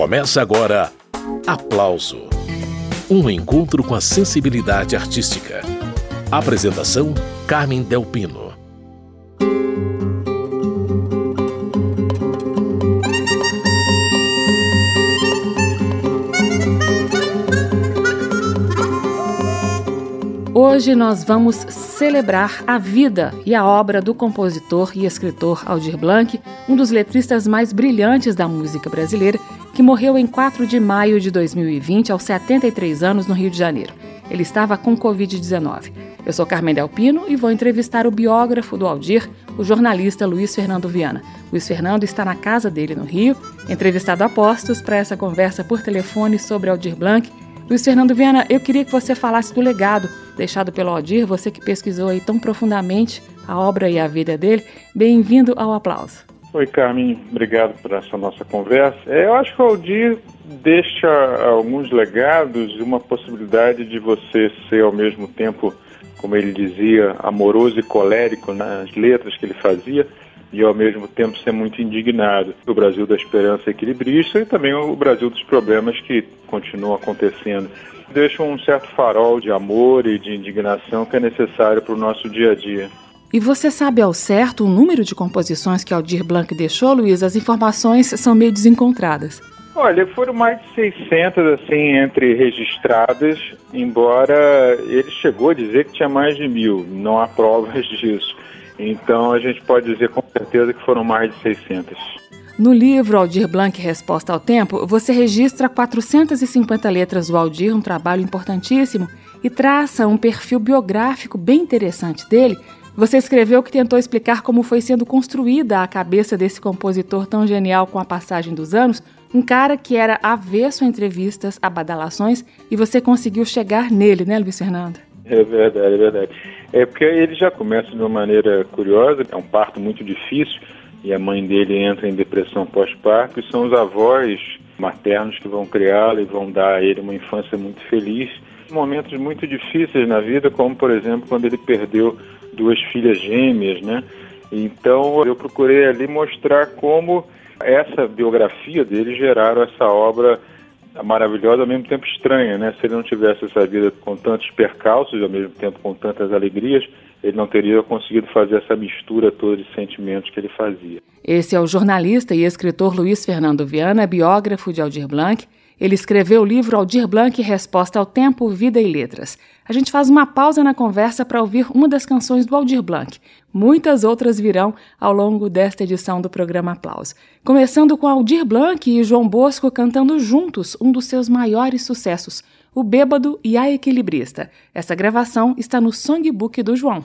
Começa agora Aplauso um encontro com a sensibilidade artística. Apresentação: Carmen Delpino. Hoje nós vamos celebrar a vida e a obra do compositor e escritor Aldir Blanc, um dos letristas mais brilhantes da música brasileira, que morreu em 4 de maio de 2020, aos 73 anos, no Rio de Janeiro. Ele estava com Covid-19. Eu sou Carmen Delpino e vou entrevistar o biógrafo do Aldir, o jornalista Luiz Fernando Viana. Luiz Fernando está na casa dele no Rio, entrevistado a postos para essa conversa por telefone sobre Aldir Blanc Luiz Fernando Viana, eu queria que você falasse do legado deixado pelo Aldir, você que pesquisou aí tão profundamente a obra e a vida dele. Bem-vindo ao aplauso. Oi, Carmen, obrigado por essa nossa conversa. É, eu acho que o Aldir deixa alguns legados e uma possibilidade de você ser ao mesmo tempo, como ele dizia, amoroso e colérico nas letras que ele fazia e ao mesmo tempo ser muito indignado. O Brasil da esperança equilibrista e também o Brasil dos problemas que continuam acontecendo. Deixa um certo farol de amor e de indignação que é necessário para o nosso dia a dia. E você sabe ao certo o número de composições que Aldir Blanc deixou, Luiz? As informações são meio desencontradas. Olha, foram mais de 600 assim entre registradas, embora ele chegou a dizer que tinha mais de mil. Não há provas disso. Então a gente pode dizer com certeza que foram mais de 600. No livro Aldir Blanc Resposta ao Tempo, você registra 450 letras do Aldir, um trabalho importantíssimo, e traça um perfil biográfico bem interessante dele. Você escreveu que tentou explicar como foi sendo construída a cabeça desse compositor tão genial com a passagem dos anos, um cara que era avesso a entrevistas, a badalações, e você conseguiu chegar nele, né, Luiz Fernando? É verdade, é verdade. É porque ele já começa de uma maneira curiosa, é um parto muito difícil e a mãe dele entra em depressão pós-parto e são os avós maternos que vão criá-lo e vão dar a ele uma infância muito feliz. Momentos muito difíceis na vida, como por exemplo quando ele perdeu duas filhas gêmeas, né? Então eu procurei ali mostrar como essa biografia dele geraram essa obra maravilhosa, ao mesmo tempo estranha, né? Se ele não tivesse essa vida com tantos percalços, ao mesmo tempo com tantas alegrias, ele não teria conseguido fazer essa mistura toda de sentimentos que ele fazia. Esse é o jornalista e escritor Luiz Fernando Viana, biógrafo de Aldir Blanc, ele escreveu o livro Aldir Blanc Resposta ao Tempo, Vida e Letras. A gente faz uma pausa na conversa para ouvir uma das canções do Aldir Blanc. Muitas outras virão ao longo desta edição do programa Aplauso. Começando com Aldir Blanc e João Bosco cantando juntos um dos seus maiores sucessos, O Bêbado e a Equilibrista. Essa gravação está no songbook do João.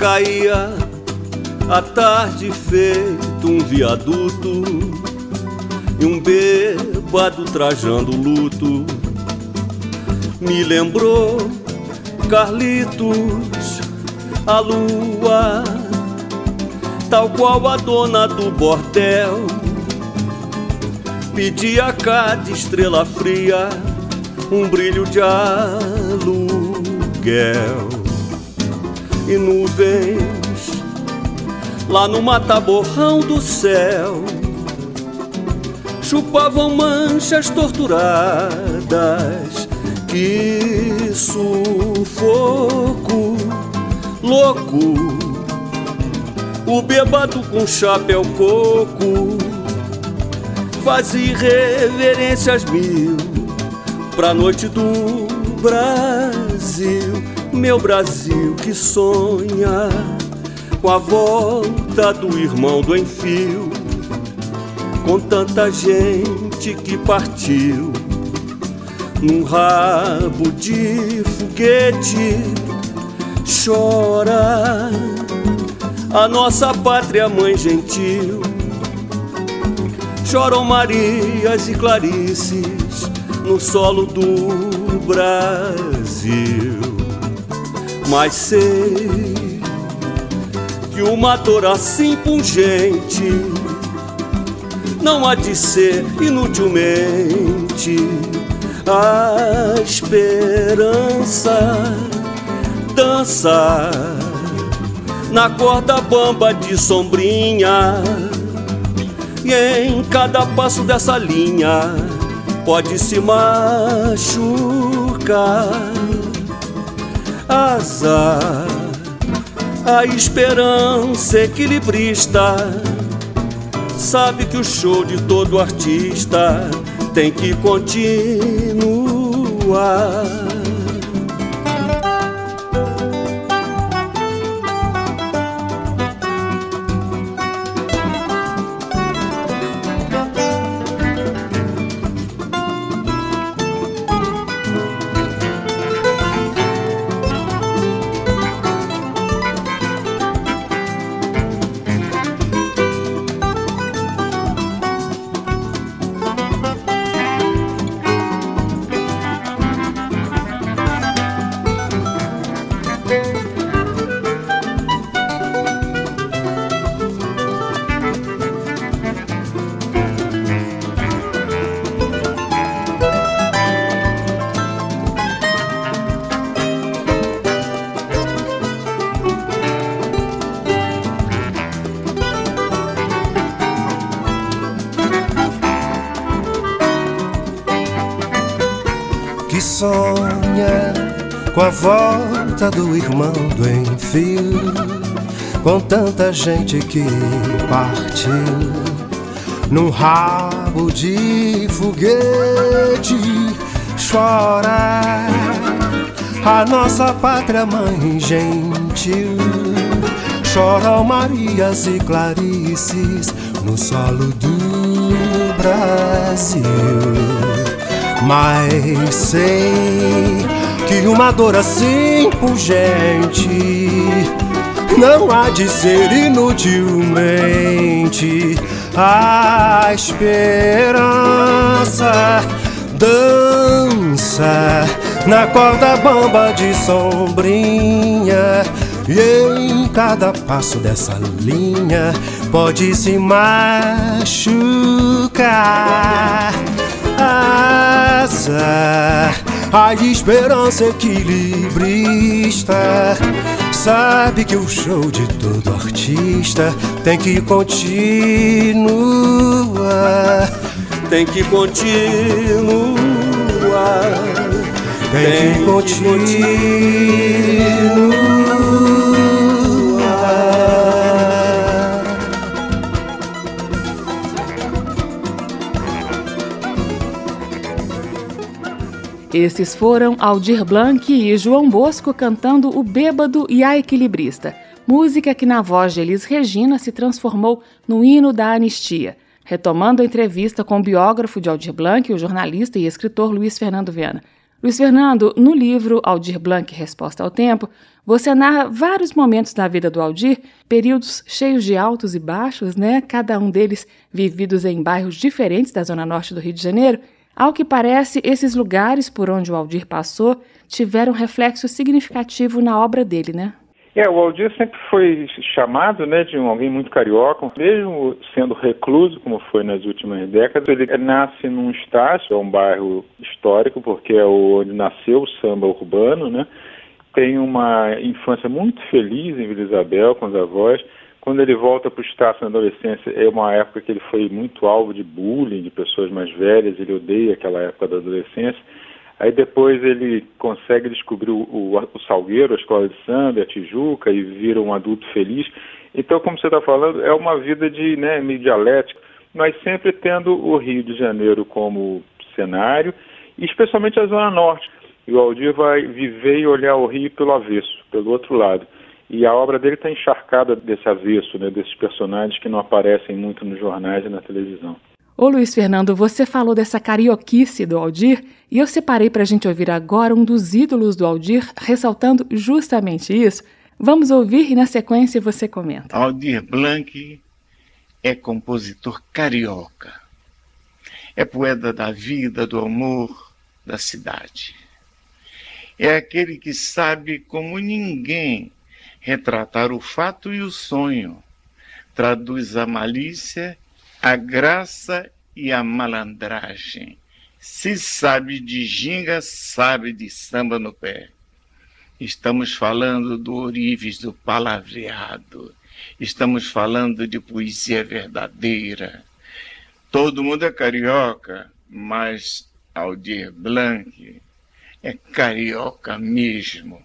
Caía a tarde feito um viaduto e um bêbado trajando luto. Me lembrou Carlitos a lua tal qual a dona do bordel. Pedia a cada estrela fria um brilho de aluguel e nuvens lá no mataborrão do céu chupavam manchas torturadas. Que sufoco louco, o bêbado com chapéu coco fazia reverências mil pra noite do Brasil meu Brasil que sonha com a volta do irmão do enfio, com tanta gente que partiu num rabo de foguete, chora a nossa pátria mãe gentil. Choram Marias e Clarices no solo do Brasil mas sei que uma dor assim pungente. Não há de ser inutilmente a esperança dança na corda bamba de sombrinha. E em cada passo dessa linha pode se machucar azar a esperança equilibrista sabe que o show de todo artista tem que continuar. Do irmão do enfio, com tanta gente que partiu num rabo de foguete, chora a nossa pátria mãe gentil. Choram Marias e Clarices no solo do Brasil. Mas sei que uma dor assim pungente não há de ser inutilmente a esperança. Dança na corda bamba de sombrinha e em cada passo dessa linha pode se machucar. Azar a esperança equilibrista sabe que o show de todo artista tem que continuar. Tem que continuar. Tem, tem que continuar. Esses foram Aldir Blanc e João Bosco cantando O Bêbado e a Equilibrista, música que na voz de Elis Regina se transformou no hino da anistia. Retomando a entrevista com o biógrafo de Aldir Blanc, o jornalista e escritor Luiz Fernando Viana. Luiz Fernando, no livro Aldir Blanc Resposta ao Tempo, você narra vários momentos da vida do Aldir, períodos cheios de altos e baixos, né? Cada um deles vividos em bairros diferentes da zona norte do Rio de Janeiro. Ao que parece, esses lugares por onde o Aldir passou tiveram reflexo significativo na obra dele, né? É, o Aldir sempre foi chamado né, de um, alguém muito carioca, mesmo sendo recluso, como foi nas últimas décadas. Ele nasce num estácio, é um bairro histórico, porque é onde nasceu o samba urbano, né? Tem uma infância muito feliz em Vila Isabel com os avós. Quando ele volta para o Estácio na adolescência, é uma época que ele foi muito alvo de bullying de pessoas mais velhas, ele odeia aquela época da adolescência. Aí depois ele consegue descobrir o, o, o Salgueiro, a escola de samba, a Tijuca, e vira um adulto feliz. Então, como você está falando, é uma vida de né, meio dialética, mas sempre tendo o Rio de Janeiro como cenário, e especialmente a Zona Norte. E o Aldir vai viver e olhar o Rio pelo avesso, pelo outro lado. E a obra dele está encharcada desse avesso, né, desses personagens que não aparecem muito nos jornais e na televisão. Ô Luiz Fernando, você falou dessa carioquice do Aldir e eu separei para a gente ouvir agora um dos ídolos do Aldir ressaltando justamente isso. Vamos ouvir e na sequência você comenta. Aldir Blanc é compositor carioca. É poeta da vida, do amor, da cidade. é aquele que sabe como ninguém retratar o fato e o sonho. Traduz a malícia, a graça e a malandragem. Se sabe de ginga, sabe de samba no pé. Estamos falando do orives do palavreado. Estamos falando de poesia verdadeira. Todo mundo é carioca, mas Aldir Blanc é carioca mesmo.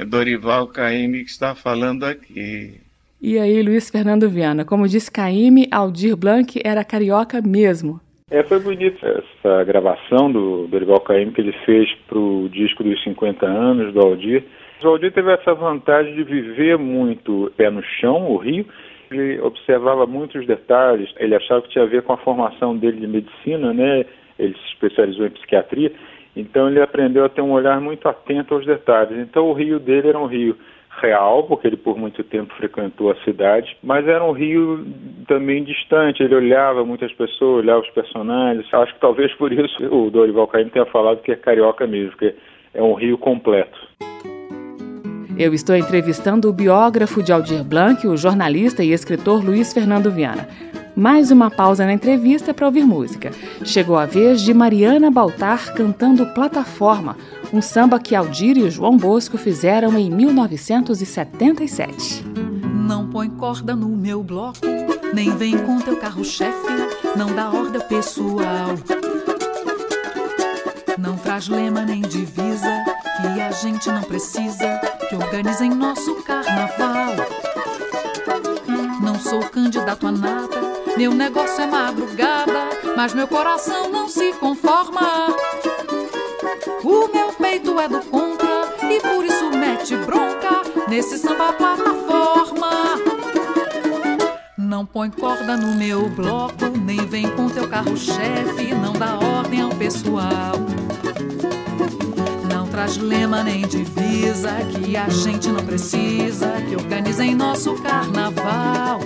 É Dorival Caymmi que está falando aqui. E aí, Luiz Fernando Viana, como disse Caymmi, Aldir Blanc era carioca mesmo. É, foi bonito essa gravação do Dorival Caymmi que ele fez para o disco dos 50 anos do Aldir. O Aldir teve essa vantagem de viver muito pé no chão, o Rio, ele observava muitos detalhes, ele achava que tinha a ver com a formação dele de medicina, né? Ele se especializou em psiquiatria, então ele aprendeu a ter um olhar muito atento aos detalhes. Então o rio dele era um rio real, porque ele por muito tempo frequentou a cidade, mas era um rio também distante, ele olhava muitas pessoas, olhava os personagens. Acho que talvez por isso o Dorival Caymmi tenha falado que é carioca mesmo, que é um rio completo. Eu estou entrevistando o biógrafo de Aldir Blanc, o jornalista e escritor Luiz Fernando Viana. Mais uma pausa na entrevista para ouvir música. Chegou a vez de Mariana Baltar cantando Plataforma, um samba que Aldir e João Bosco fizeram em 1977. Não põe corda no meu bloco, nem vem com teu carro-chefe, não dá ordem pessoal. Não traz lema nem divisa, que a gente não precisa, que organizem nosso carnaval. Não sou candidato a nada, meu negócio é madrugada, mas meu coração não se conforma. O meu peito é do contra e por isso mete bronca nesse samba plataforma. Não põe corda no meu bloco, nem vem com teu carro-chefe, não dá ordem ao pessoal. Não traz lema nem divisa, que a gente não precisa, que organizem nosso carnaval.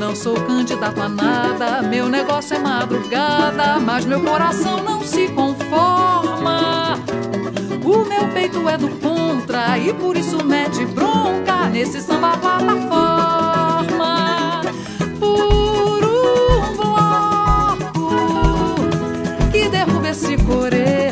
Não sou candidato a nada, meu negócio é madrugada, mas meu coração não se conforma. O meu peito é do contra e por isso mete bronca nesse samba plataforma. Por um bloco que derruba esse coreto,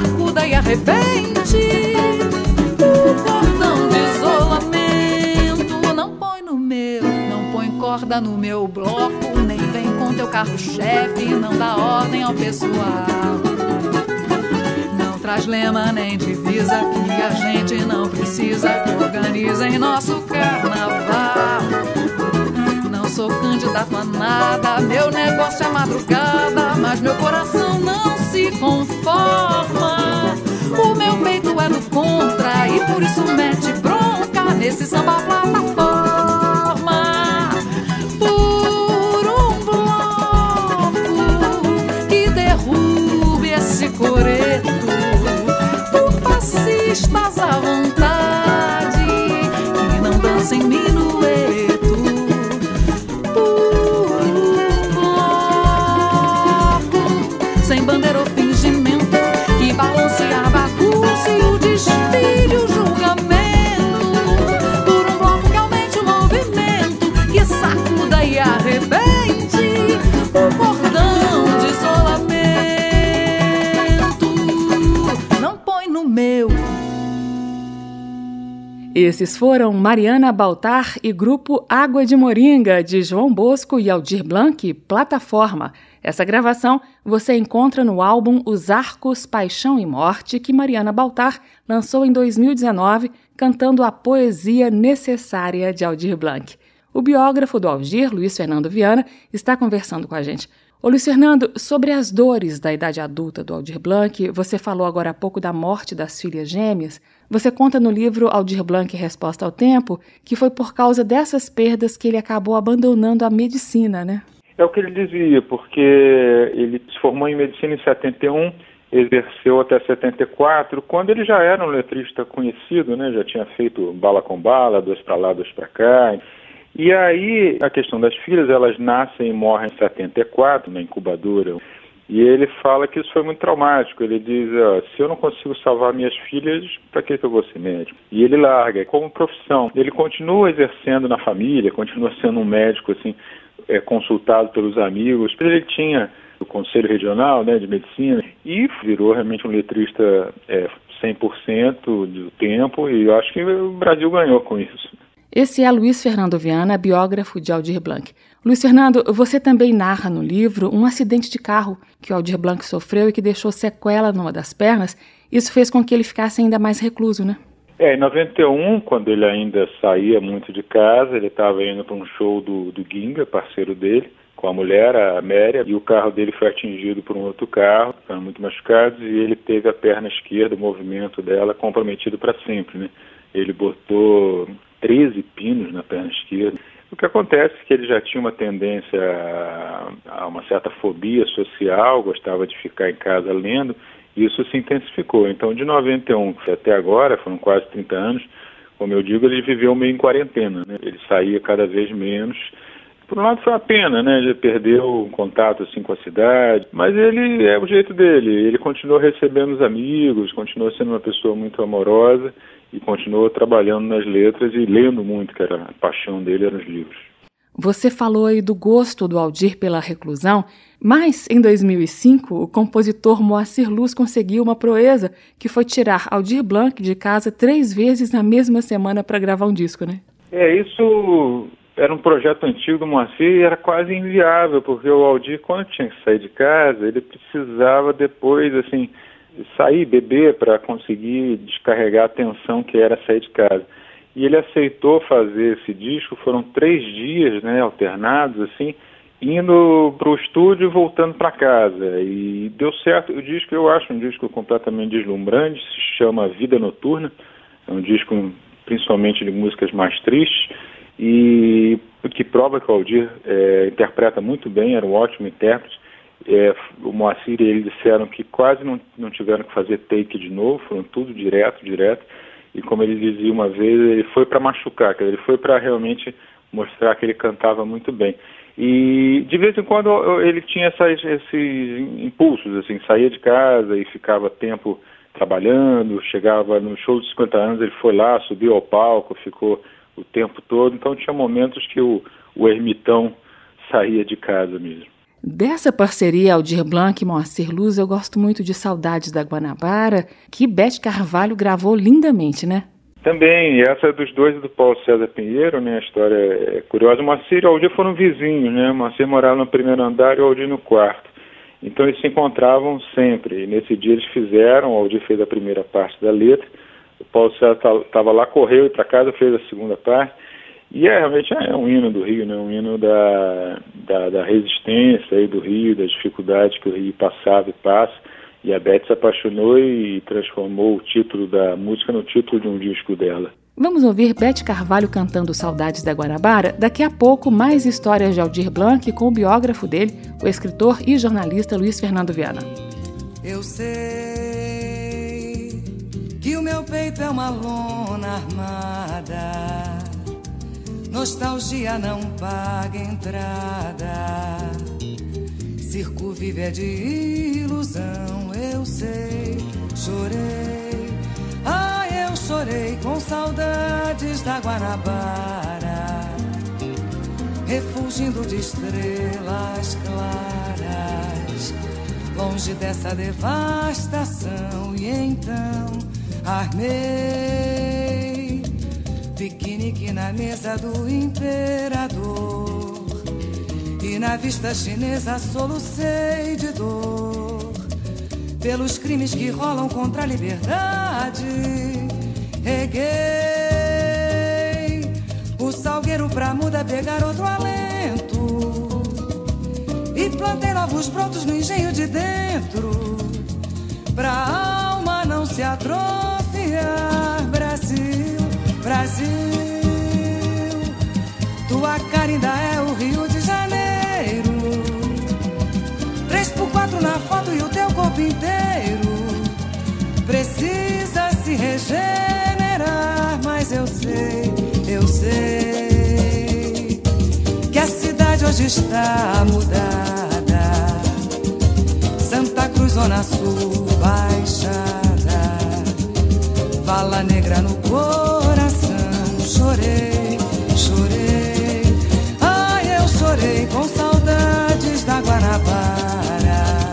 que sacuda e arrebente o cordão de isolamento. Não põe no meu, não põe corda no meu bloco, nem vem com teu carro-chefe, não dá ordem ao pessoal. Não traz lema nem divisa que a gente não precisa que organizem nosso carnaval. Sou candidato a nada, meu negócio é madrugada, mas meu coração não se conforma. O meu peito é do contra e por isso mete bronca nesse samba plataforma. Por um bloco que derrube esse coreto, por fascistas à vontade que não dancem minueto. Por Esses foram Mariana Baltar e grupo Água de Moringa, de João Bosco e Aldir Blanc, Plataforma. Essa gravação você encontra no álbum Os Arcos, Paixão e Morte, que Mariana Baltar lançou em 2019, cantando a poesia necessária de Aldir Blanc. O biógrafo do Aldir, Luiz Fernando Viana, está conversando com a gente. Ô Luiz Fernando, sobre as dores da idade adulta do Aldir Blanc, você falou agora há pouco da morte das filhas gêmeas, Você conta no livro Aldir Blanc Resposta ao Tempo que foi por causa dessas perdas que ele acabou abandonando a medicina, né? É o que ele dizia, porque ele se formou em medicina em 71, exerceu até 74, quando ele já era um letrista conhecido, né? Já tinha feito Bala com Bala, Dois para lá, Dois para cá. E aí, a questão das filhas, elas nascem e morrem em 74, na incubadora. E ele fala que isso foi muito traumático. Ele diz: se eu não consigo salvar minhas filhas, para que, que eu vou ser médico? E ele larga como profissão. Ele continua exercendo na família, continua sendo um médico assim, é, consultado pelos amigos. Ele tinha o Conselho Regional né, de Medicina e virou realmente um letrista é, 100% do tempo. E eu acho que o Brasil ganhou com isso. Esse é Luiz Fernando Viana, biógrafo de Aldir Blanc. Luiz Fernando, você também narra no livro um acidente de carro que o Aldir Blanc sofreu e que deixou sequela numa das pernas. Isso fez com que ele ficasse ainda mais recluso, né? É, em 91, quando ele ainda saía muito de casa, ele estava indo para um show do, do Ginga, parceiro dele, com a mulher, a Améria, e o carro dele foi atingido por um outro carro, ficaram muito machucados, e ele teve a perna esquerda, o movimento dela, comprometido para sempre, né? Ele botou 13 pinos na perna esquerda. O que acontece é que ele já tinha uma tendência a, uma certa fobia social, gostava de ficar em casa lendo, e isso se intensificou. Então, de 91 até agora, foram quase 30 anos, como eu digo, ele viveu meio em quarentena. Né? Ele saía cada vez menos. Por um lado foi uma pena, né? Ele perdeu o contato assim com a cidade, mas ele é o jeito dele. Ele continuou recebendo os amigos, continuou sendo uma pessoa muito amorosa e continuou trabalhando nas letras e lendo muito, que era a paixão dele eram os livros. Você falou aí do gosto do Aldir pela reclusão, mas em 2005 o compositor Moacir Luz conseguiu uma proeza que foi tirar Aldir Blanc de casa três vezes na mesma semana para gravar um disco, né? É, isso era um projeto antigo do Moacir e era quase inviável, porque o Aldir, quando tinha que sair de casa, ele precisava depois, assim, sair, beber, para conseguir descarregar a tensão que era sair de casa. E ele aceitou fazer esse disco, foram três dias, né, alternados, assim, indo para o estúdio e voltando para casa. E deu certo. O disco, eu acho um disco completamente deslumbrante, se chama Vida Noturna. É um disco principalmente de músicas mais tristes e que prova que o Aldir é, interpreta muito bem, era um ótimo intérprete é, o Moacir e ele disseram que quase não, não tiveram que fazer take de novo, foram tudo direto, direto. E como ele dizia uma vez, ele foi para machucar, ele foi para realmente mostrar que ele cantava muito bem. E de vez em quando ele tinha essas, esses impulsos, assim, saía de casa e ficava tempo trabalhando, chegava no show de 50 anos, ele foi lá, subiu ao palco, ficou o tempo todo. Então tinha momentos que o, o ermitão saía de casa mesmo. Dessa parceria Aldir Blanc e Moacir Luz, eu gosto muito de Saudades da Guanabara, que Beth Carvalho gravou lindamente, né? Também, essa é dos dois do Paulo César Pinheiro, né? A história é curiosa. Moacir e Aldir foram vizinhos, né? Moacir morava no primeiro andar e Aldir no quarto. Então eles se encontravam sempre. E nesse dia eles fizeram, o Aldir fez a primeira parte da letra, o Paulo César estava lá, correu e para casa, fez a segunda parte. E é realmente é um hino do Rio, né? um hino da, da, da resistência aí do Rio, das dificuldades que o Rio passava e passa. E a Beth se apaixonou e transformou o título da música no título de um disco dela. Vamos ouvir Beth Carvalho cantando Saudades da Guanabara. Daqui a pouco, mais histórias de Aldir Blanc com o biógrafo dele, o escritor e jornalista Luiz Fernando Viana. Eu sei que o meu peito é uma lona armada Nostalgia não paga entrada. Circo vive é de ilusão, eu sei. Chorei, ah, eu chorei com saudades da Guanabara. Refugindo de estrelas claras, longe dessa devastação. E então armei Piquenique na mesa do imperador. E na vista chinesa solucei de dor. Pelos crimes que rolam contra a liberdade. Reguei o salgueiro pra muda pegar outro alento. E plantei novos brotos no engenho de dentro. Pra alma não se atrofiar Tua cara ainda é o Rio de Janeiro. Três por quatro na foto e o teu corpo inteiro precisa se regenerar. Mas eu sei, eu sei que a cidade hoje está mudada. Santa Cruz, Zona Sul, Baixada. Vala negra no coração, chorei. Chorei com saudades da Guanabara.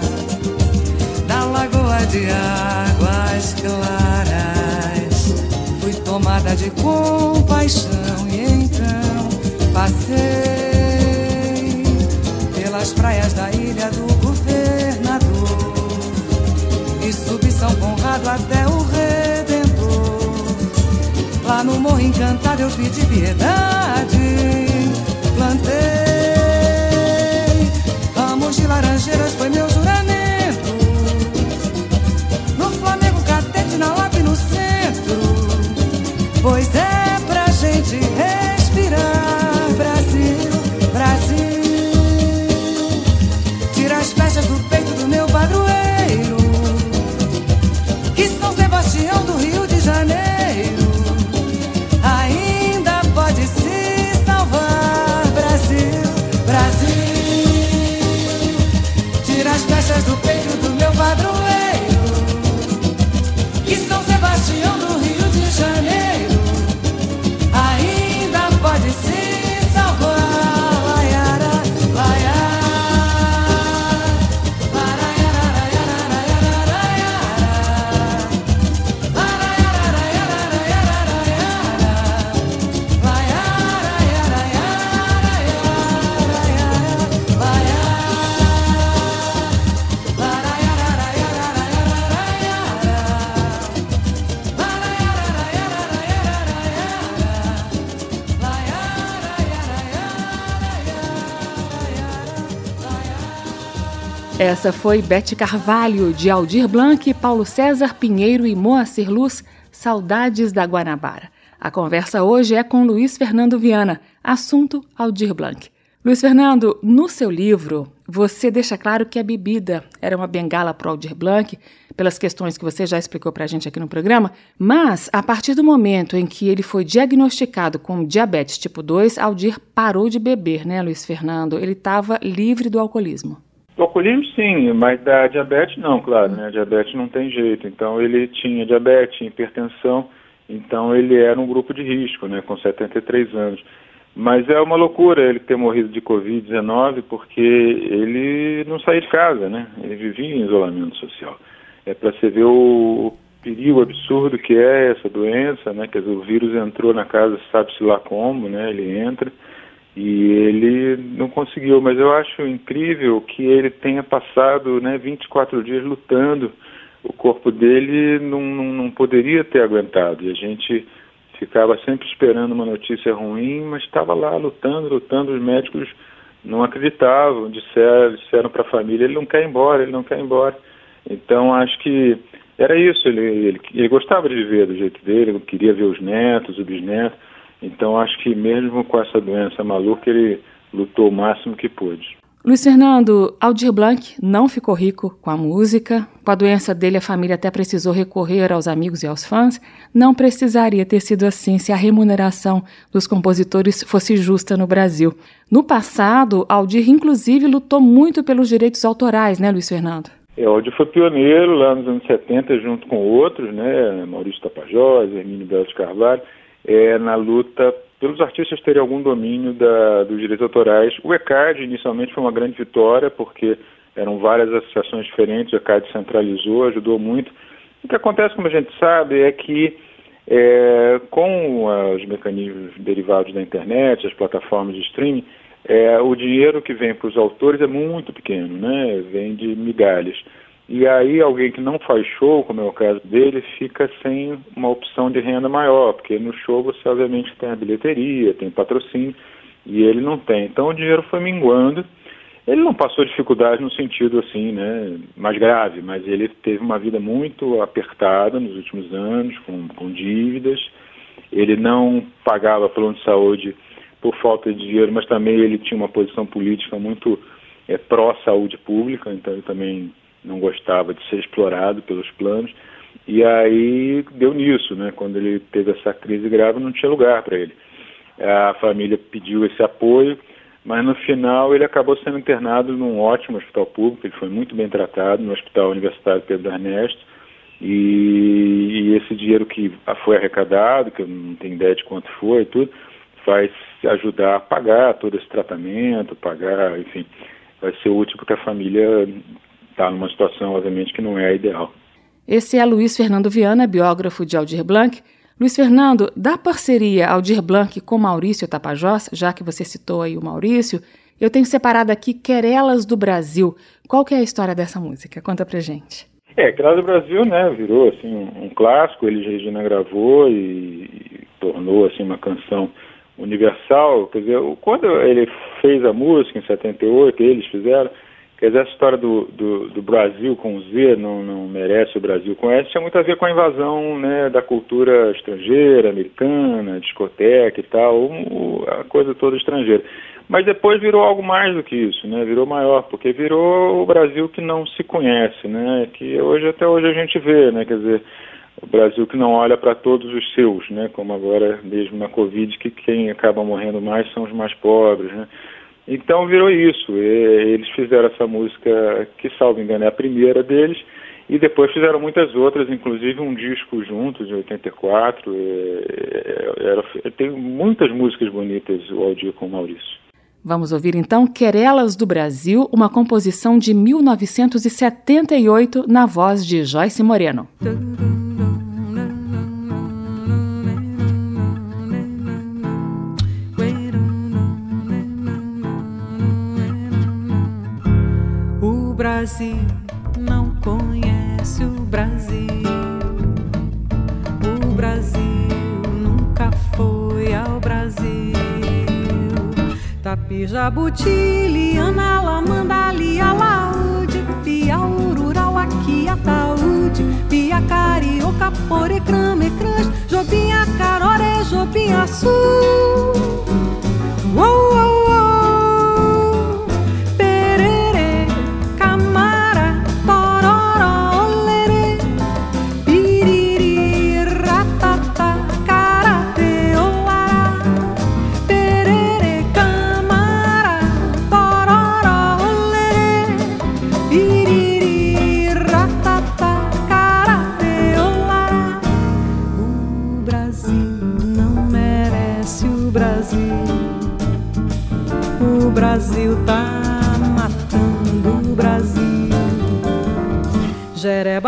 Da Lagoa de Águas Claras. Fui tomada de compaixão e então passei pelas praias da ilha do governador e subi São Conrado até o Redentor. Lá no Morro Encantado eu pedi piedade, laranjeiras, foi meu juramento. No Flamengo, Catete, na Lapa e no centro, pois é pra gente Essa foi Bete Carvalho, de Aldir Blanc, Paulo César Pinheiro e Moacir Luz, Saudades da Guanabara. A conversa hoje é com Luiz Fernando Viana, assunto Aldir Blanc. Luiz Fernando, no seu livro, você deixa claro que a bebida era uma bengala para Aldir Blanc, pelas questões que você já explicou para a gente aqui no programa, mas a partir do momento em que ele foi diagnosticado com diabetes tipo 2, Aldir parou de beber, né, Luiz Fernando? Ele estava livre do alcoolismo. Do alcoolismo, sim, mas da diabetes, não, claro, né? A diabetes não tem jeito. Então, ele tinha diabetes, hipertensão, então ele era um grupo de risco, né? Com 73 anos. Mas é uma loucura ele ter morrido de Covid-19 porque ele não saía de casa, né? Ele vivia em isolamento social. É para você ver o perigo absurdo que é essa doença, né? Quer dizer, o vírus entrou na casa, sabe-se lá como, né? Ele entra e ele não conseguiu, mas eu acho incrível que ele tenha passado né, 24 dias lutando. O corpo dele não, não, não poderia ter aguentado. E a gente ficava sempre esperando uma notícia ruim, mas estava lá lutando, lutando. Os médicos não acreditavam, disseram, disseram para a família: ele não quer ir embora, ele não quer ir embora. Então acho que era isso. Ele, ele, ele gostava de viver do jeito dele, ele queria ver os netos, os bisnetos. Então acho que mesmo com essa doença maluca, ele lutou o máximo que pôde. Luiz Fernando, Aldir Blanc não ficou rico com a música. Com a doença dele, a família até precisou recorrer aos amigos e aos fãs. Não precisaria ter sido assim se a remuneração dos compositores fosse justa no Brasil. No passado, Aldir, inclusive, lutou muito pelos direitos autorais, né, Luiz Fernando? É, Aldir foi pioneiro lá nos anos 70, junto com outros, né, Maurício Tapajós, Hermínio Belo de Carvalho é, na luta pelos artistas terem algum domínio da, dos direitos autorais. O ECAD inicialmente foi uma grande vitória, porque eram várias associações diferentes, o ECAD centralizou, ajudou muito. O que acontece, como a gente sabe, é que é, com os mecanismos derivados da internet, as plataformas de streaming, é, o dinheiro que vem para os autores é muito pequeno, né? vem de migalhas. E aí alguém que não faz show, como é o caso dele, fica sem uma opção de renda maior, porque no show você obviamente tem a bilheteria, tem patrocínio, e ele não tem. Então o dinheiro foi minguando. Ele não passou dificuldade no sentido assim, né, mais grave, mas ele teve uma vida muito apertada nos últimos anos, com, com dívidas. Ele não pagava plano de saúde por falta de dinheiro, mas também ele tinha uma posição política muito é, pró-saúde pública, então ele também não gostava de ser explorado pelos planos. E aí deu nisso, né? Quando ele teve essa crise grave, não tinha lugar para ele. A família pediu esse apoio, mas no final ele acabou sendo internado num ótimo hospital público, ele foi muito bem tratado no Hospital Universitário Pedro Ernesto, e, e, esse dinheiro que foi arrecadado, que eu não tenho ideia de quanto foi e tudo, vai ajudar a pagar todo esse tratamento, pagar, enfim, vai ser útil porque a família está numa situação, obviamente, que não é ideal. Esse é Luiz Fernando Viana, biógrafo de Aldir Blanc, Luiz Fernando, da parceria Aldir Blanc com Maurício Tapajós, já que você citou aí o Maurício, eu tenho separado aqui Querelas do Brasil. Qual que é a história dessa música? Conta pra gente. É, Querelas do Brasil, né, virou assim um, um clássico, ele Regina gravou e, e, tornou assim uma canção universal, quer dizer, quando ele fez a música em 78, eles fizeram, Quer dizer, essa história do, do, do, Brasil com Z, não, não merece o Brasil com S, tinha muito a ver com a invasão né, da cultura estrangeira, americana, discoteca e tal, a coisa toda estrangeira. Mas depois virou algo mais do que isso, né? Virou maior, porque virou o Brasil que não se conhece, né? Que hoje até hoje a gente vê, né? Quer dizer, o Brasil que não olha para todos os seus, né? Como agora mesmo na Covid, que quem acaba morrendo mais são os mais pobres, né? Então virou isso. Eles fizeram essa música, que salvo engano é a primeira deles, e depois fizeram muitas outras, inclusive um disco juntos, em 84. Era, tem muitas músicas bonitas o Aldir com o Maurício. Vamos ouvir então Querelas do Brasil, uma composição de 1978 na voz de Joyce Moreno. Brasil não conhece o Brasil. O Brasil nunca foi ao Brasil. Tapi, Jabuti, Liana, Lamanda, Lia, Laude, Pia, Urural, aqui, Ataúde, Pia, Carioca, Porecrã, Ecrãs, Jobinha, Caroré, Jobinha, Sul. Uou,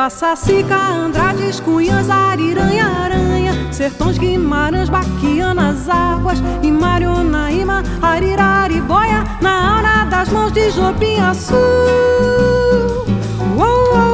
Sacica, Andrades, Cunhas, Ariranha, Aranha, Sertões, Guimarães, Baquianas, Águas, e Marionaíma, Ariraribóia, na hora das mãos de Jobim Sul. SOS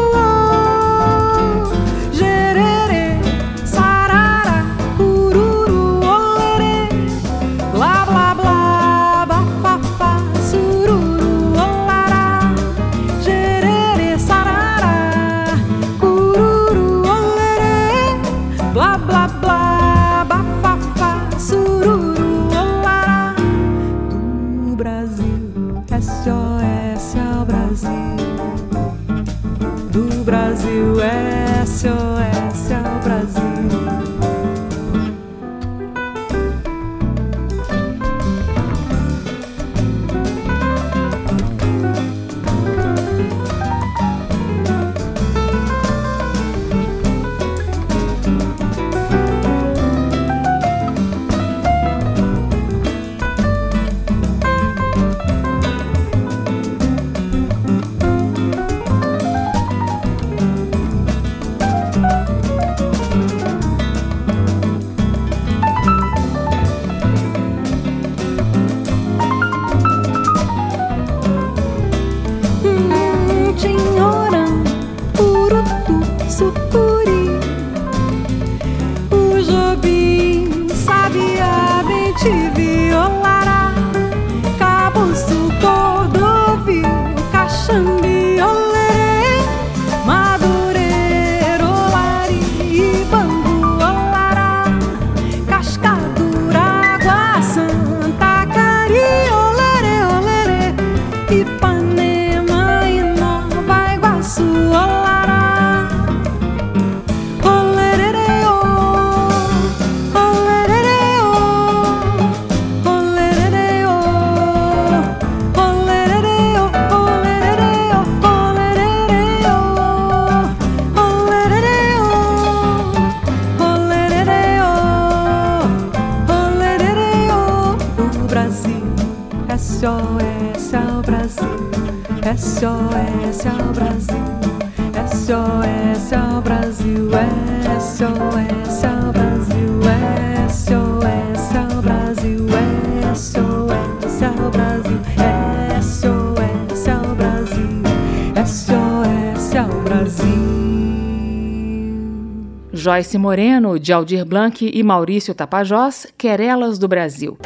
Joyce Moreno, de Aldir Blanc e Maurício Tapajós, Querelas do Brasil.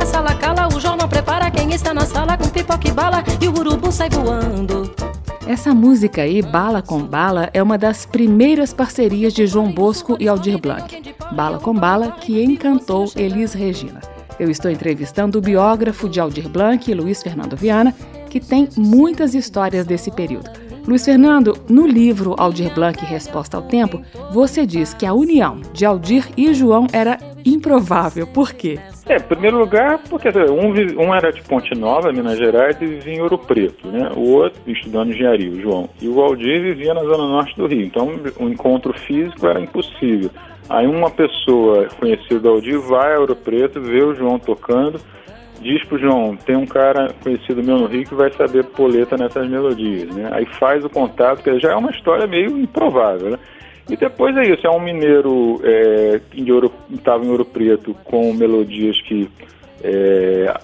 A sala cala, o jornal prepara quem está na sala com pipoca e bala e o urubu sai voando. Essa música aí, Bala com Bala, é uma das primeiras parcerias de João Bosco e Aldir Blanc. Bala com Bala, que encantou Elis Regina. Eu estou entrevistando o biógrafo de Aldir Blanc, Luiz Fernando Viana, que tem muitas histórias desse período. Luiz Fernando, no livro Aldir Blanc Resposta ao Tempo, você diz que a união de Aldir e João era improvável. Por quê? É, em primeiro lugar, porque um, um era de Ponte Nova, Minas Gerais, e vivia em Ouro Preto, né? O outro, estudando engenharia, o João. E o Aldir vivia na zona norte do Rio. Então, o um encontro físico era impossível. Aí uma pessoa conhecida do Aldir vai a Ouro Preto, vê o João tocando, diz pro João, tem um cara conhecido meu no Rio que vai saber poleta nessas melodias, né? Aí faz o contato, que já é uma história meio improvável, né? E depois é isso, é um mineiro é, que estava em Ouro Preto com melodias que é,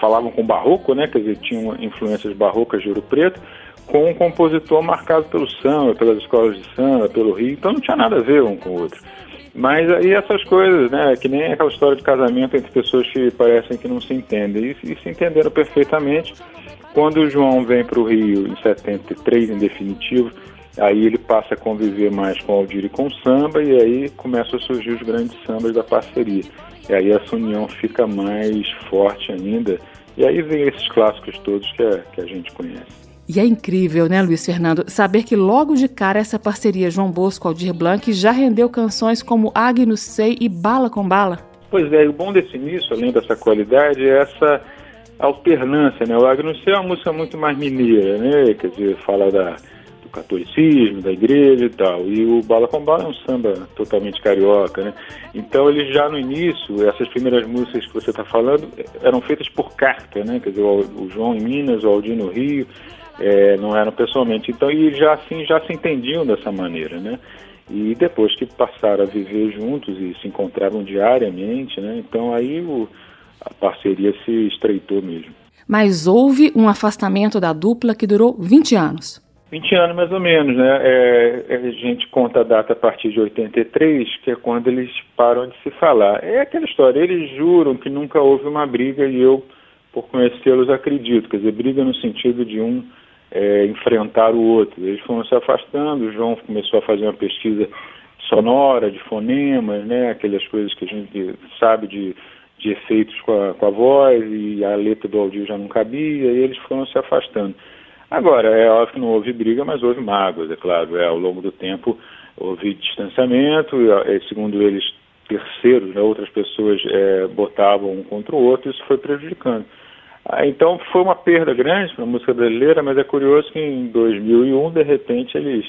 falavam com barroco, né? Quer dizer, tinham influências barrocas de Ouro Preto, com um compositor marcado pelo samba, pelas escolas de samba, pelo Rio, então não tinha nada a ver um com o outro. Mas aí essas coisas, né, que nem aquela história de casamento entre pessoas que parecem que não se entendem, e, e se entenderam perfeitamente. Quando o João vem para o Rio em 73, em definitivo, aí ele passa a conviver mais com o Aldir e com o samba, e aí começam a surgir os grandes sambas da parceria. E aí essa união fica mais forte ainda, e aí vem esses clássicos todos que a, que a gente conhece. E é incrível, né, Luiz Fernando, saber que logo de cara essa parceria João Bosco-Aldir Blanc já rendeu canções como Agnus Sei e Bala com Bala. Pois é, o bom desse início, além dessa qualidade, é essa alternância, né? O Agnus Sei é uma música muito mais mineira, né? Quer dizer, fala da, do catolicismo, da igreja e tal. E o Bala com Bala é um samba totalmente carioca, né? Então, ele já no início, essas primeiras músicas que você está falando, eram feitas por carta, né? Quer dizer, o, o João em Minas, o Aldir no Rio é, não eram pessoalmente. Então, e já assim, já se entendiam dessa maneira, né? E depois que passaram a viver juntos e se encontravam diariamente, né? Então aí o, a parceria se estreitou mesmo. Mas houve um afastamento da dupla que durou 20 anos. 20 anos mais ou menos, né? É, a gente conta a data a partir de 83, que é quando eles param de se falar. É aquela história, eles juram que nunca houve uma briga e eu, por conhecê-los, acredito. Quer dizer, briga no sentido de um é, enfrentar o outro. Eles foram se afastando, o João começou a fazer uma pesquisa sonora, de fonemas, né, aquelas coisas que a gente sabe de, de efeitos com a, com a voz, e a letra do Aldir já não cabia, e eles foram se afastando. Agora, é óbvio que não houve briga, mas houve mágoas, é claro. É, ao longo do tempo houve distanciamento, e, segundo eles, terceiros, né, outras pessoas é, botavam um contra o outro, isso foi prejudicando. Ah, então foi uma perda grande para a música brasileira, mas é curioso que em 2001, de repente, eles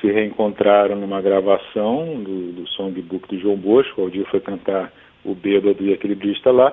se reencontraram numa gravação do, do songbook do João Bosco, o dia foi cantar o Bêbado e Equilibrista lá,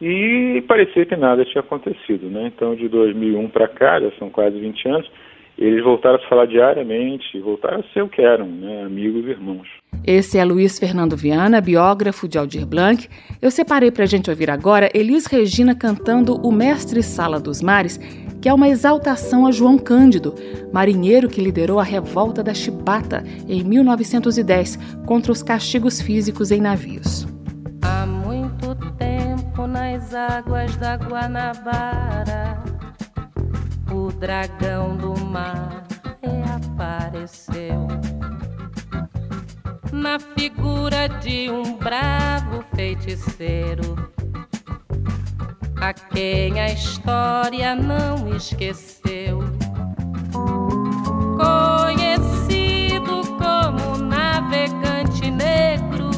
e parecia que nada tinha acontecido, né? Então, de 2001 para cá, já são quase 20 anos, eles voltaram a se falar diariamente, voltaram a ser o que eram, né? amigos e irmãos. Esse é Luiz Fernando Viana, biógrafo de Aldir Blanc. Eu separei para a gente ouvir agora Elis Regina cantando O Mestre Sala dos Mares, que é uma exaltação a João Cândido, marinheiro que liderou a revolta da Chibata em 1910 contra os castigos físicos em navios. Há muito tempo nas águas da Guanabara o dragão do mar reapareceu na figura de um bravo feiticeiro a quem a história não esqueceu. Conhecido como navegante negro,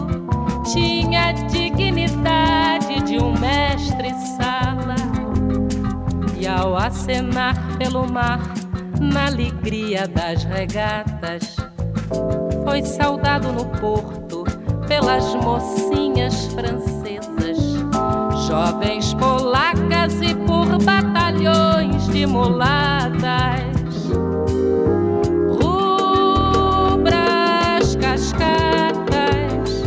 tinha a dignidade de um mestre ao acenar pelo mar, na alegria das regatas, foi saudado no porto pelas mocinhas francesas, jovens polacas e por batalhões de mulatas. Rubras cascatas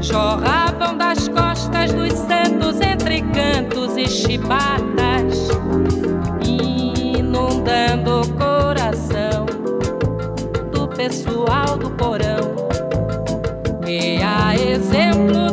jorravam das costas dos santos entre cantos e chibatas, pessoal do porão. E a exemplo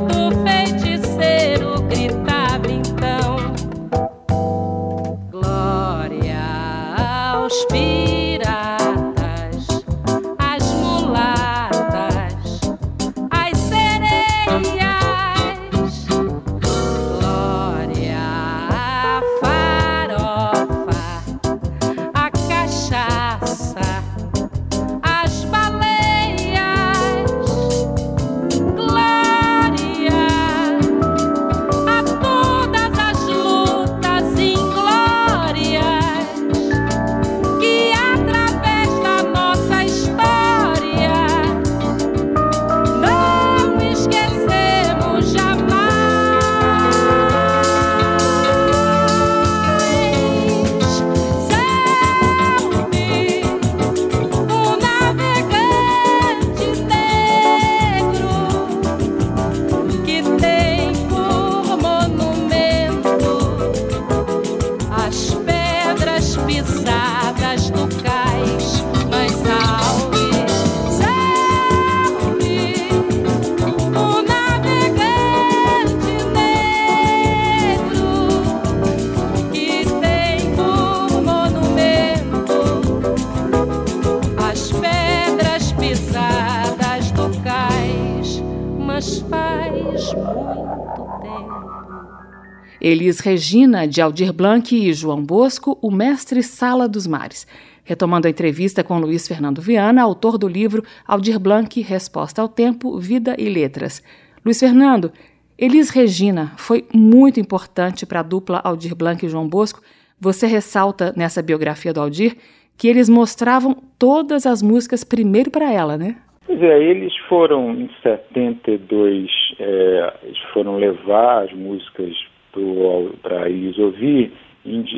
Elis Regina, de Aldir Blanc e João Bosco, o mestre Sala dos Mares. Retomando a entrevista com Luiz Fernando Viana, autor do livro Aldir Blanc, Resposta ao Tempo, Vida e Letras. Luiz Fernando, Elis Regina foi muito importante para a dupla Aldir Blanc e João Bosco. Você ressalta nessa biografia do Aldir que eles mostravam todas as músicas primeiro para ela, né? Pois é, eles foram em 72, é, eles foram levar as músicas para a Elis ouvir.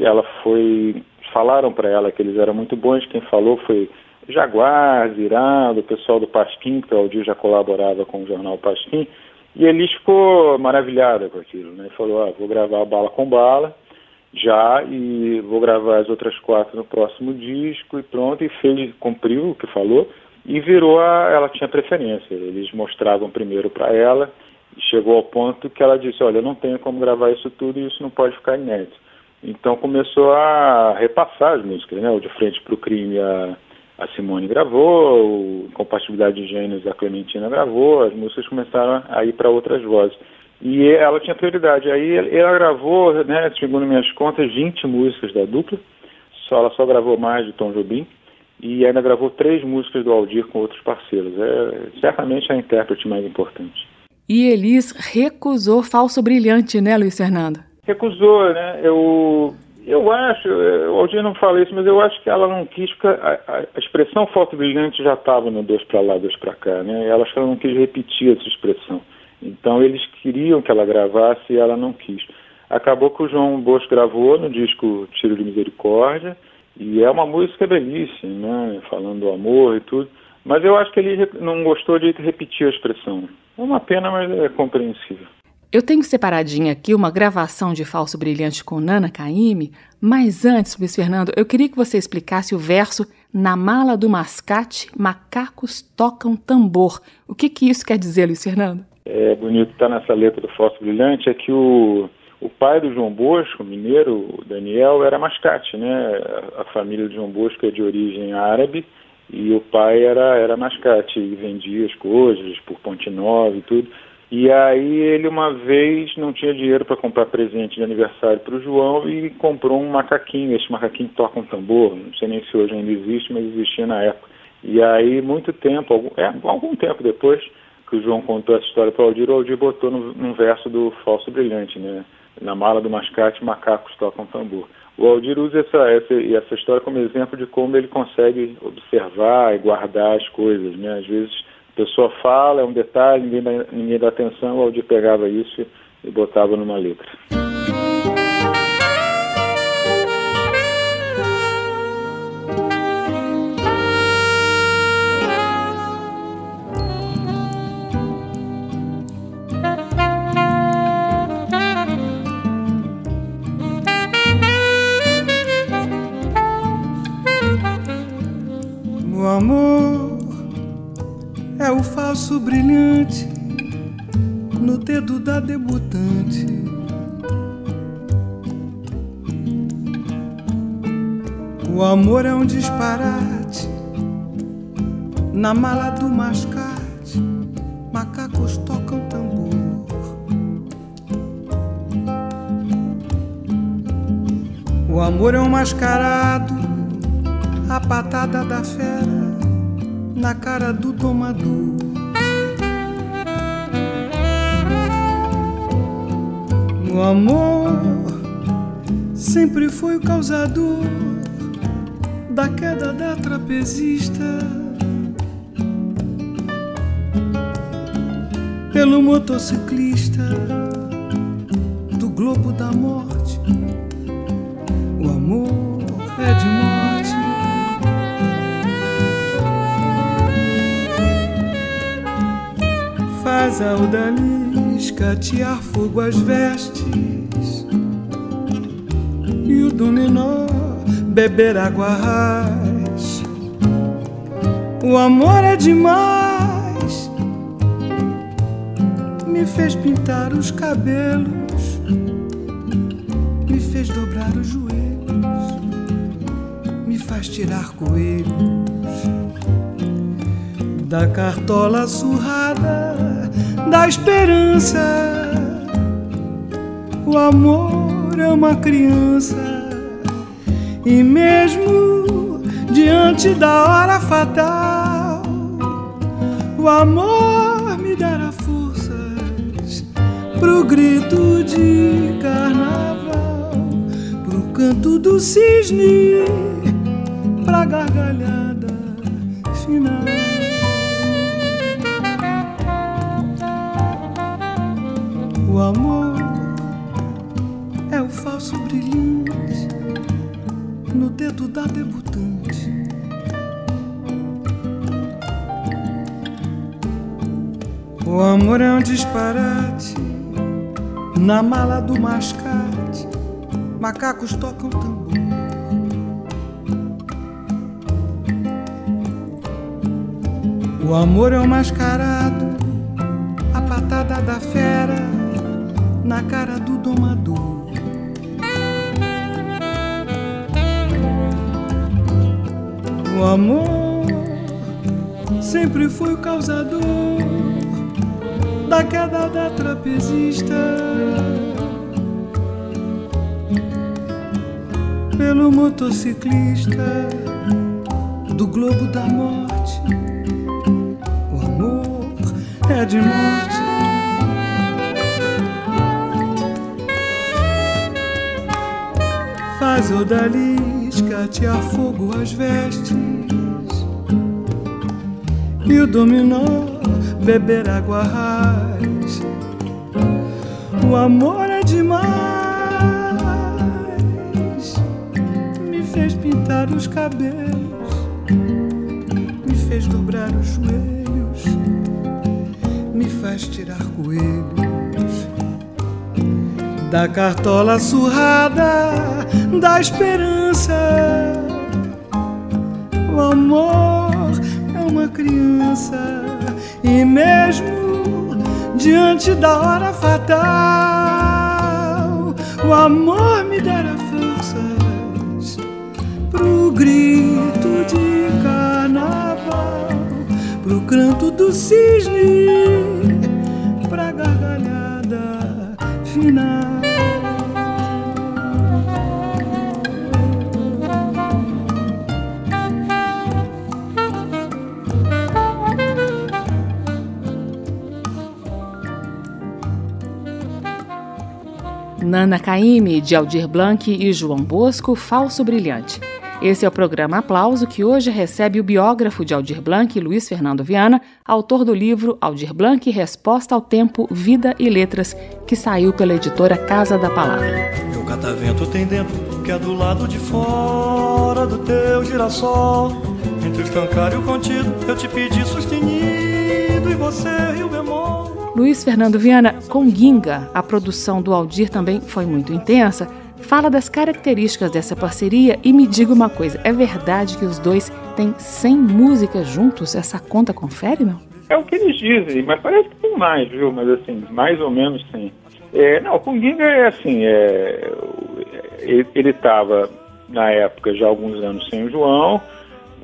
Ela foi, falaram para ela que eles eram muito bons. Quem falou foi Jaguar, Zirado, o pessoal do Pasquim, que o Aldir já colaborava com o jornal Pasquim. E Elis ficou maravilhada com aquilo, né? Falou, ah, vou gravar Bala com Bala já e vou gravar as outras quatro no próximo disco e pronto, e fez, cumpriu o que falou e virou a, ela tinha preferência. Eles mostravam primeiro para ela chegou ao ponto que ela disse, olha, eu não tenho como gravar isso tudo e isso não pode ficar inédito. Então começou a repassar as músicas, né? O De Frente para o Crime a, a Simone gravou, o Compatibilidade de Gêneros a Clementina gravou, as músicas começaram a ir para outras vozes. E ela tinha prioridade. Aí ela gravou, né, segundo minhas contas, 20 músicas da dupla. Só, ela só gravou mais de Tom Jobim. E ainda gravou três músicas do Aldir com outros parceiros. É certamente a intérprete mais importante. E Elis recusou Falso Brilhante, né, Luiz Fernando? Recusou, né? Eu, eu acho, Aldir não fala isso, mas eu acho que ela não quis, a, a, a expressão Falso Brilhante já estava no dois para lá, dois para cá, né? Ela acho que ela não quis repetir essa expressão. Então eles queriam que ela gravasse e ela não quis. Acabou que o João Bosco gravou no disco Tiro de Misericórdia, e é uma música belíssima, né? Falando do amor e tudo. Mas eu acho que ele não gostou de repetir a expressão. É uma pena, mas é compreensível. Eu tenho separadinha aqui uma gravação de Falso Brilhante com Nana Caymmi, mas antes, Luiz Fernando, eu queria que você explicasse o verso Na mala do mascate, macacos tocam tambor. O que, que isso quer dizer, Luiz Fernando? É bonito estar tá nessa letra do Falso Brilhante é que o, o pai do João Bosco, mineiro, o Daniel, era mascate, né? A família do João Bosco é de origem árabe e o pai era, era mascate e vendia as coisas por Ponte Nova e tudo. E aí ele uma vez não tinha dinheiro para comprar presente de aniversário para o João e comprou um macaquinho, esse macaquinho toca um tambor, não sei nem se hoje ainda existe, mas existia na época. E aí muito tempo, algum, é, algum tempo depois que o João contou essa história para o Aldir, o Aldir botou no, num verso do Falso Brilhante, né? Na mala do mascate, macacos tocam tambor. O Aldir usa essa, essa, essa história como exemplo de como ele consegue observar e guardar as coisas, né? Às vezes a pessoa fala, é um detalhe, ninguém dá, ninguém dá atenção, o Aldir pegava isso e botava numa letra. Amor é o falso brilhante no dedo da debutante. O amor é um disparate na mala do mascate. Macacos tocam tambor. O amor é um mascarado, a patada da fera na cara do domador. O amor sempre foi o causador da queda da trapezista. Pelo motociclista do globo da morte. Faz a odalisca tirar fogo às vestes. E o dominó beber água raiz. O amor é demais, me fez pintar os cabelos, me fez dobrar os joelhos, me faz tirar coelhos. Da cartola surrada da esperança. O amor é uma criança e mesmo diante da hora fatal, o amor me dará forças pro grito de carnaval, pro canto do cisne, pra gargalhada final. O amor é o falso brilhante no dedo da debutante. O amor é um disparate na mala do mascate. Macacos tocam tambor. O amor é um mascarado, a patada da fera na cara do domador. O amor sempre foi o causador da queda da trapezista. Pelo motociclista do globo da morte. O amor é de morte. Faz odalisca te a fogo as vestes. E o dominó beber água raiz. O amor é demais, me fez pintar os cabelos, me fez dobrar os joelhos, me faz tirar coelhos da cartola surrada da esperança. O amor é uma criança e mesmo diante da hora fatal, o amor me dará forças pro grito de carnaval, pro canto do cisne, pra gargalhada final. Nana Caymmi, de Aldir Blanc e João Bosco, Falso Brilhante. Esse é o programa Aplauso que hoje recebe o biógrafo de Aldir Blanc, Luiz Fernando Viana, autor do livro Aldir Blanc Resposta ao Tempo, Vida e Letras, que saiu pela editora Casa da Palavra. Meu catavento tem dentro, que é do lado de fora do teu girassol. Entre o estancário contido, eu te pedi sustenido e você e o bemol. Luiz Fernando Viana, com Ginga, a produção do Aldir também foi muito intensa. Fala das características dessa parceria e me diga uma coisa: é verdade que os dois têm 100 músicas juntos? Essa conta confere, não? É o que eles dizem, mas parece que tem mais, viu? Mas assim, mais ou menos sim. É, não, o Ginga é assim, é, ele estava na época já alguns anos sem o João,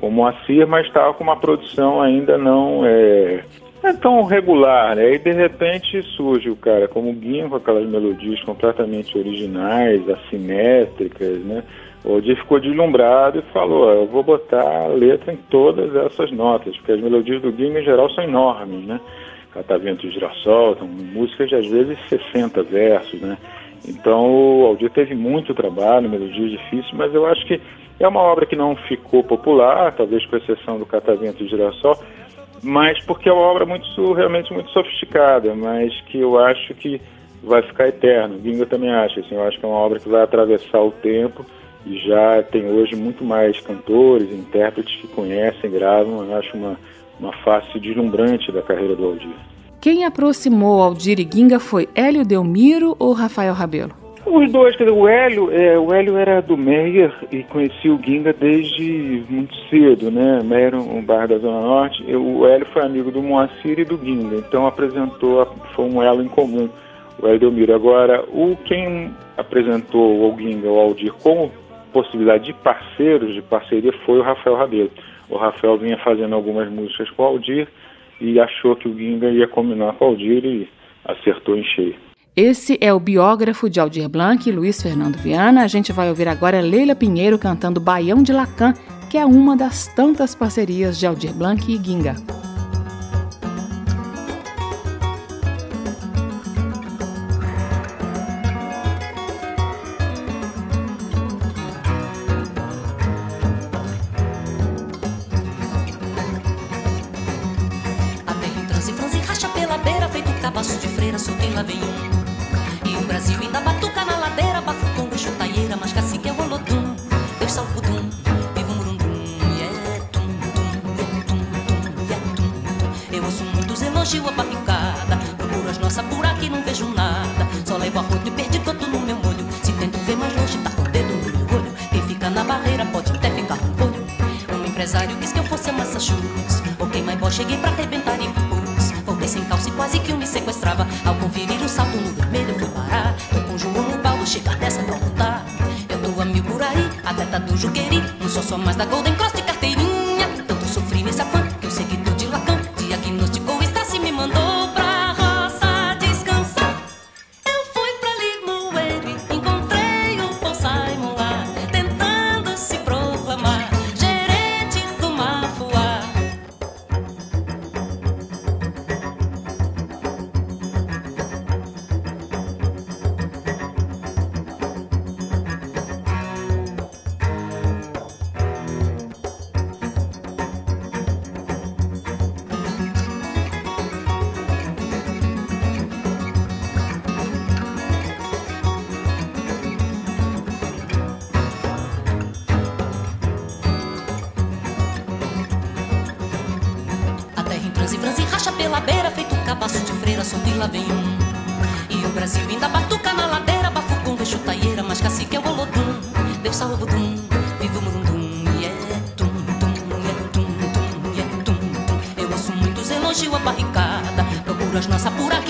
com o Moacir, mas estava com uma produção ainda não é, é tão regular, né? E de repente surge o cara como Guinho com aquelas melodias completamente originais, assimétricas, né? O Odir ficou deslumbrado e falou, eu vou botar a letra em todas essas notas, porque as melodias do Guinho em geral são enormes, né? Catavento e Girassol, são músicas de às vezes 60 versos, né? Então o Aldir teve muito trabalho, melodias difíceis, mas eu acho que é uma obra que não ficou popular, talvez com exceção do Catavento e Girassol, mas porque é uma obra muito realmente muito sofisticada, mas que eu acho que vai ficar eterno. Ginga também acha, assim, eu acho que é uma obra que vai atravessar o tempo e já tem hoje muito mais cantores, intérpretes que conhecem, gravam, eu acho uma, uma face deslumbrante da carreira do Aldir. Quem aproximou Aldir e Ginga foi Hélio Delmiro ou Rafael Rabelo? Os dois, quer dizer, o Hélio, é, o Hélio era do Meyer e conhecia o Ginga desde muito cedo, né? Meyer um bairro da Zona Norte. O Hélio foi amigo do Moacir e do Ginga, então apresentou, foi um elo em comum, o Hélio Delmiro. Agora, o quem apresentou o Ginga, o Aldir, como possibilidade de parceiros, de parceria, foi o Rafael Rabelo. O Rafael vinha fazendo algumas músicas com o Aldir e achou que o Ginga ia combinar com o Aldir e acertou em cheio. Esse é o biógrafo de Aldir Blanc Luiz Fernando Viana. A gente vai ouvir agora Leila Pinheiro cantando Baião de Lacan, que é uma das tantas parcerias de Aldir Blanc e you in the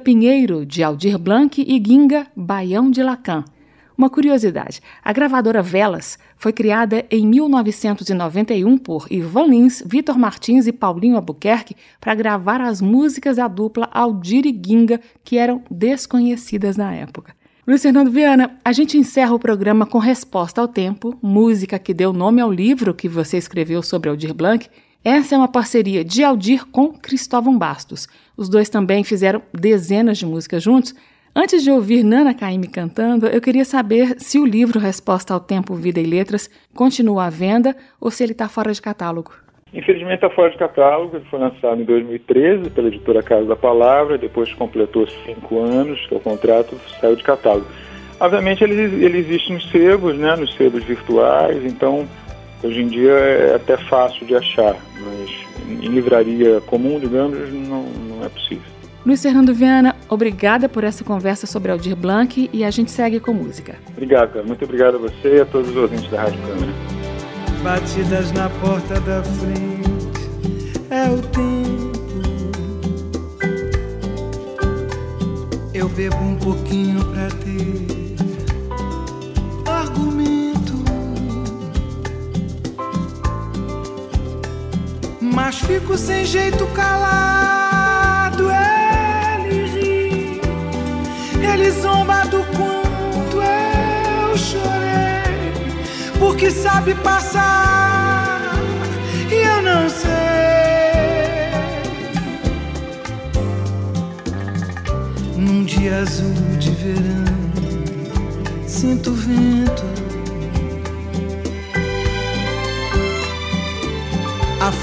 Pinheiro, de Aldir Blanc e Ginga, Baião de Lacan. Uma curiosidade: a gravadora Velas foi criada em 1991 por Ivan Lins, Vitor Martins e Paulinho Albuquerque para gravar as músicas da dupla Aldir e Ginga, que eram desconhecidas na época. Luiz Fernando Viana, a gente encerra o programa com Resposta ao Tempo, música que deu nome ao livro que você escreveu sobre Aldir Blanc. Essa é uma parceria de Aldir com Cristóvão Bastos. Os dois também fizeram dezenas de músicas juntos. Antes de ouvir Nana Caymmi cantando, eu queria saber se o livro Resposta ao Tempo, Vida e Letras continua à venda ou se ele está fora de catálogo. Infelizmente está fora de catálogo, ele foi lançado em 2013 pela editora Casa da Palavra, depois completou cinco anos, é o contrato saiu de catálogo. Obviamente ele, ele existe nos sebos, né, nos sebos virtuais, então hoje em dia é até fácil de achar, mas em livraria comum, digamos, não, não é possível. Luiz Fernando Viana, obrigada por essa conversa sobre Aldir Blanc e a gente segue com música. Obrigado, cara. Muito obrigado a você e a todos os ouvintes da Rádio Câmara. Batidas na porta da frente é o tempo. Eu bebo um pouquinho pra ter Mas fico sem jeito calado. Ele ri, ele zomba do quanto eu chorei. Porque sabe passar e eu não sei. Num dia azul de verão, sinto o vento.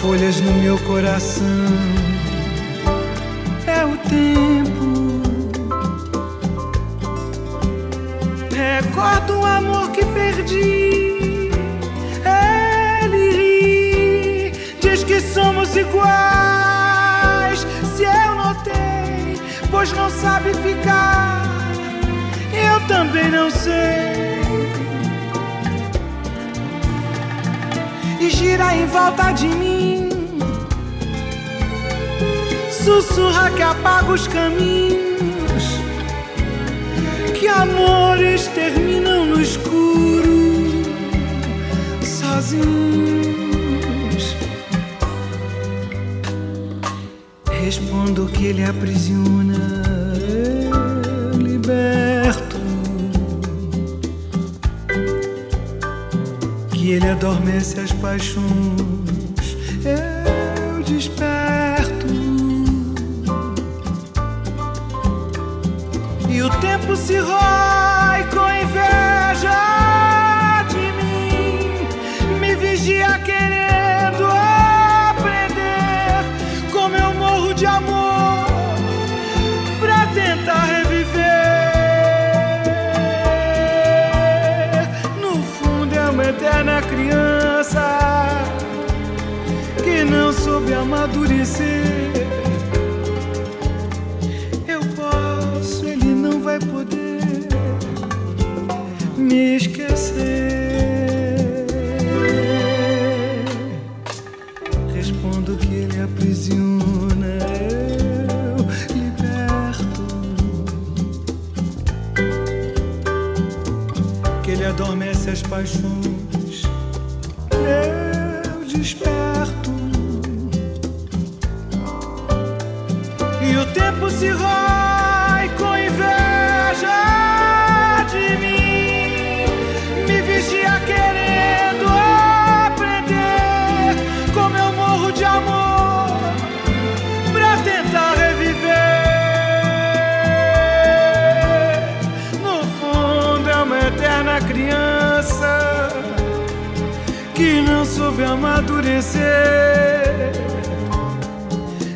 Folhas no meu coração, é o tempo. Recordo um amor que perdi. Ele ri, diz que somos iguais. Se eu notei, pois não sabe ficar. Eu também não sei. E gira em volta de mim. Sussurra que apaga os caminhos. Que amores terminam no escuro, sozinhos. Respondo que ele aprisiona, ele adormece as paixões, eu desperto. E o tempo se rói Eu posso, ele não vai poder me esquecer. Respondo que ele aprisiona, eu liberto. Que ele adormece as paixões,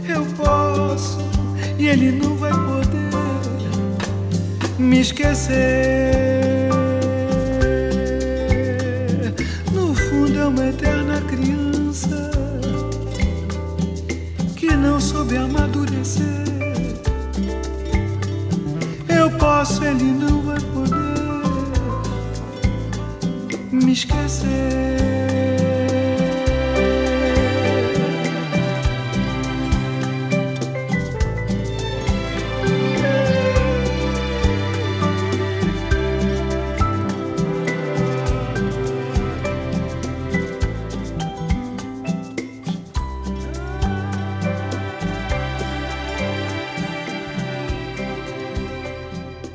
Eu posso e ele não vai poder me esquecer. No fundo é uma eterna criança que não soube amadurecer. Eu posso, ele não vai poder me esquecer.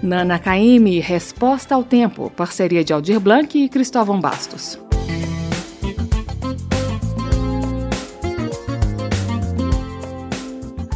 Nana Caymmi, Resposta ao Tempo, parceria de Aldir Blanc e Cristóvão Bastos.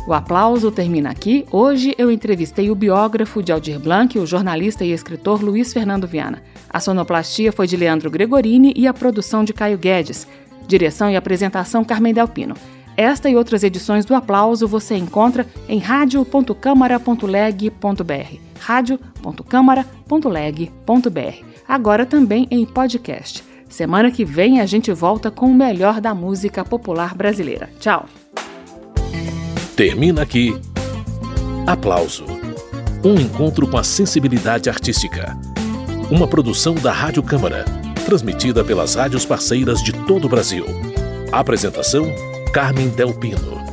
O aplauso termina aqui. Hoje eu entrevistei o biógrafo de Aldir Blanc, o jornalista e escritor Luiz Fernando Viana. A sonoplastia foi de Leandro Gregorini e a produção de Caio Guedes. Direção e apresentação Carmen Delpino. Esta e outras edições do Aplauso você encontra em radio.câmara.leg.br. radio.câmara.leg.br. Agora também em podcast. Semana que vem a gente volta com o melhor da música popular brasileira. Tchau. Termina aqui. Aplauso. Um encontro com a sensibilidade artística. Uma produção da Rádio Câmara, transmitida pelas rádios parceiras de todo o Brasil. Apresentação Carmen Del Pino.